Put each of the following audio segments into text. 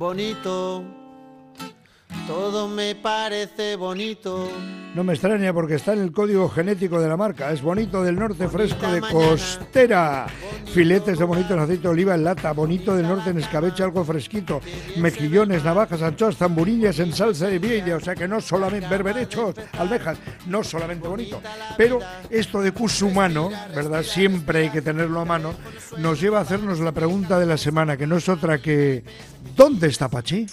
bonito. Todo me parece bonito. No me extraña porque está en el código genético de la marca. Es bonito del norte, fresco de costera. Filetes de bonito en aceite de oliva en lata. Bonito del norte en escabeche, algo fresquito. Mejillones, navajas, anchoas, zamburillas en salsa de vieja. O sea que no solamente berberechos, almejas, no solamente bonito. Pero esto de cusumano, ¿verdad? Siempre hay que tenerlo a mano. Nos lleva a hacernos la pregunta de la semana, que no es otra que ¿dónde está Pachi?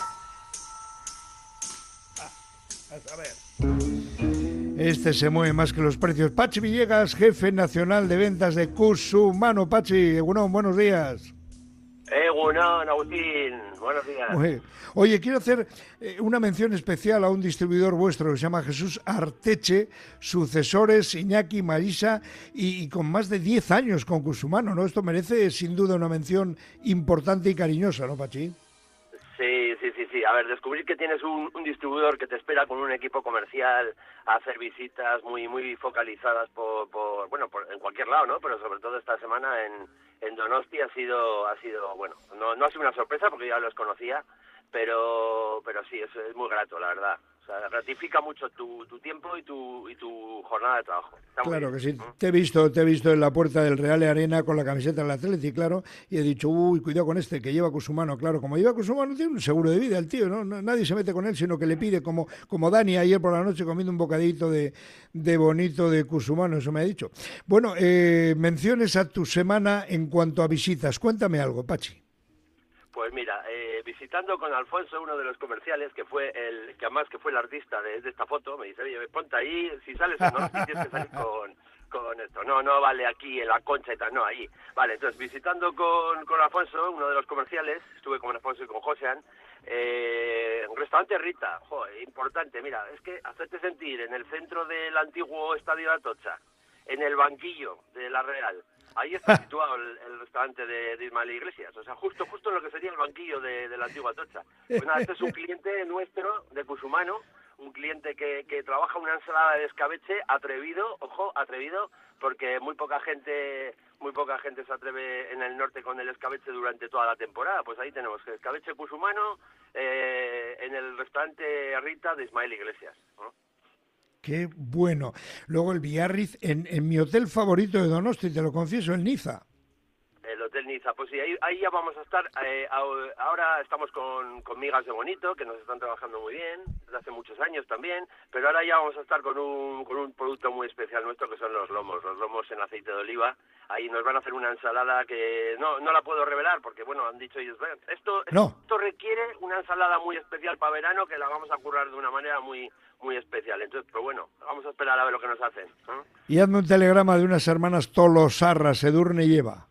Este se mueve más que los precios. Pachi Villegas, jefe nacional de ventas de Cusumano. Pachi, Egunon, buenos días. Egunon, Agustín, buenos días. Oye, quiero hacer eh, una mención especial a un distribuidor vuestro que se llama Jesús Arteche, sucesores Iñaki, Marisa y, y con más de 10 años con Cusumano, ¿no? Esto merece sin duda una mención importante y cariñosa, ¿no, Pachi? Sí, sí. A ver, descubrir que tienes un, distribuidor que te espera con un equipo comercial a hacer visitas muy muy focalizadas por, por bueno, por, en cualquier lado, ¿no? Pero sobre todo esta semana en, en Donosti ha sido, ha sido, bueno, no, no ha sido una sorpresa porque ya los conocía, pero, pero sí, es, es muy grato, la verdad sea, gratifica mucho tu, tu tiempo y tu, y tu jornada de trabajo. claro que sí. Te he visto, te he visto en la puerta del Real Arena con la camiseta del Atleti, claro, y he dicho, uy, cuidado con este que lleva Cusumano, claro, como lleva Cusumano tiene un seguro de vida el tío, ¿no? Nadie se mete con él, sino que le pide como, como Dani ayer por la noche comiendo un bocadito de, de bonito de Cusumano, eso me ha dicho. Bueno, eh, menciones a tu semana en cuanto a visitas. Cuéntame algo, Pachi. Pues mira, eh, visitando con Alfonso, uno de los comerciales, que fue el que además que fue el artista de, esta foto, me dice, oye, ponte ahí, si sales en no, tienes que salir con, con esto. No, no vale aquí en la concha y tal, no, ahí. Vale, entonces visitando con, con Alfonso, uno de los comerciales, estuve con Alfonso y con Josean, eh, restaurante Rita, joder, importante, mira, es que hacerte sentir en el centro del antiguo estadio de Atocha, en el banquillo de la Real, Ahí está situado el, restaurante de, Ismael Iglesias, o sea, justo justo en lo que sería el banquillo de, la antigua Tocha. Pues nada, este es un cliente nuestro de Cusumano, un cliente que, que trabaja una ensalada de escabeche atrevido, ojo, atrevido, porque muy poca gente muy poca gente se atreve en el norte con el escabeche durante toda la temporada. Pues ahí tenemos el escabeche cusumano eh, en el restaurante Rita de Ismael Iglesias. Qué bueno. Luego el Biarritz, en, mi hotel favorito de Donosti, te lo confieso, el Niza. El Hotel Niza, pues sí, ahí, ya vamos a estar. Eh, ahora estamos con, con Migas de Bonito, que nos están trabajando muy bien, desde hace muchos años también, pero ahora ya vamos a estar con un, con un producto muy especial nuestro, que son los lomos, los lomos en aceite de oliva. Ahí nos van a hacer una ensalada que no, no la puedo revelar, porque bueno, han dicho ellos, esto, esto requiere una ensalada muy especial para verano, que la vamos a currar de una manera muy muy especial. Entonces, pero bueno, vamos a esperar a ver lo que nos hacen. Y hazme un telegrama de unas hermanas Tolosarras, Edurne y Eva.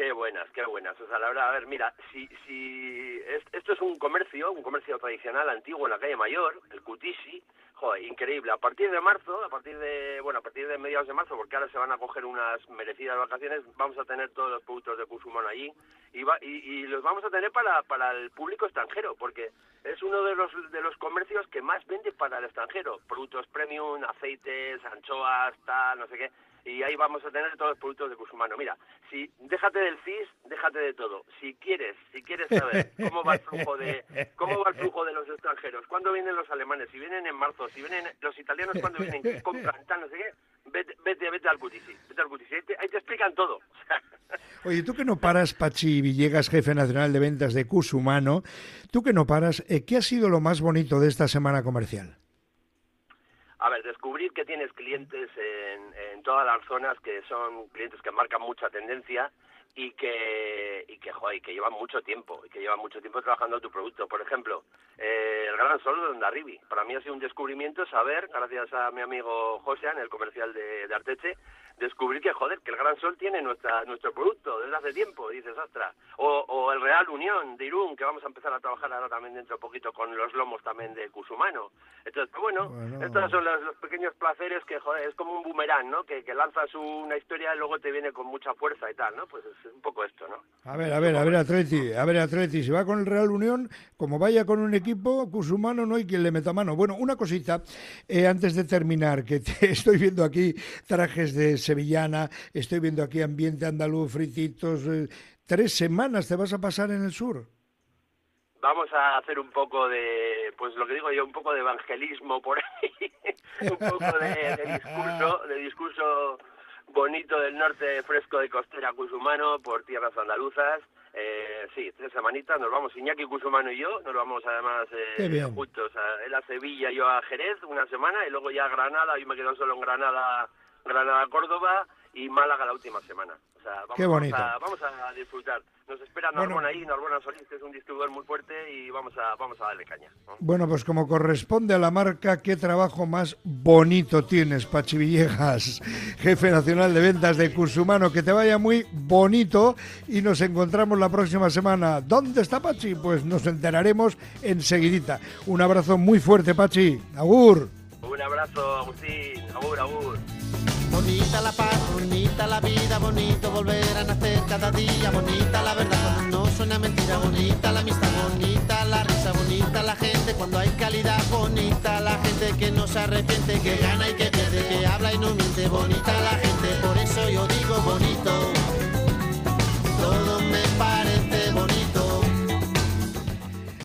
Qué buenas, qué buenas. O sea, la verdad, a ver, mira, si, si esto es un comercio, un comercio tradicional antiguo en la calle Mayor, el Cutisi, joder, increíble. A partir de marzo, a partir de, bueno, a partir de mediados de marzo, porque ahora se van a coger unas merecidas vacaciones, vamos a tener todos los productos de Cusumano allí y, va, y, los vamos a tener para, para el público extranjero, porque es uno de los, de los comercios que más vende para el extranjero. Productos premium, aceites, anchoas, tal, no sé qué y ahí vamos a tener todos los productos de Cusumano. Mira, si déjate del CIS, déjate de todo. Si quieres, si quieres saber cómo va el flujo de cómo va el flujo de los extranjeros, cuándo vienen los alemanes, si vienen en marzo, si vienen los italianos cuándo vienen, qué compran, tal, no sé qué, vete, vete, vete al Cutisi, vete al Cutisi, ahí te, explican todo. Oye, tú que no paras, Pachi Villegas, jefe nacional de ventas de Cusumano, tú que no paras, eh, ¿qué ha sido lo más bonito de esta semana comercial? A ver, descubrir que tienes clientes en, en todas las zonas que son clientes que marcan mucha tendencia y que y que joder, que llevan mucho tiempo y que llevan mucho tiempo trabajando tu producto. Por ejemplo eh, el gran sol de Ondarribi. Para mí ha sido un descubrimiento saber gracias a mi amigo José en el comercial de Arteche descubrir que, joder, que el Gran Sol tiene nuestra, nuestro producto desde hace tiempo, dices, ostras. O, o el Real Unión de Irún, que vamos a empezar a trabajar ahora también dentro de poquito con los lomos también de Cusumano. Entonces, pues bueno, estos son los, pequeños placeres que, joder, es como un boomerang, ¿no? Que, que lanzas una historia y luego te viene con mucha fuerza y tal, ¿no? Pues es un poco esto, ¿no? A ver, a ver, a ver, Atleti, a ver, Atleti, si va con el Real Unión, como vaya con un equipo, Cusumano no hay quien le meta mano. Bueno, una cosita, eh, antes de terminar, que te estoy viendo aquí trajes de sevillana, estoy viendo aquí ambiente andaluz, frititos. Eh, ¿Tres semanas te vas a pasar en el sur? vamos a hacer un poco de, pues lo que digo yo, un poco de evangelismo por ahí, un poco de, discurso, de discurso bonito del norte fresco de Costera Cusumano por tierras andaluzas. Eh, sí, tres semanitas, nos vamos Iñaki Cusumano y yo, nos vamos además eh, juntos, a, él a Sevilla, yo a Jerez una semana y luego ya a Granada, yo me quedo solo en Granada, Granada, Córdoba y Málaga la última semana. O sea, vamos, Qué bonito. Vamos a, disfrutar. Nos espera Narbona ahí, Narbona Solís, que es un distribuidor muy fuerte y vamos a, vamos a darle caña. Bueno, pues como corresponde a la marca, qué trabajo más bonito tienes, Pachi Villegas, jefe nacional de ventas de Cusumano. Que te vaya muy bonito y nos encontramos la próxima semana. ¿Dónde está Pachi? Pues nos enteraremos enseguidita. Un abrazo muy fuerte, Pachi. Agur. Un abrazo, Agustín. Agur, agur. Bonita la paz, bonita la vida, bonito volver a nacer cada día, bonita la verdad no suena mentira, bonita la amistad, bonita la risa, bonita la gente cuando hay calidad, bonita la gente que no se arrepiente, que gana y que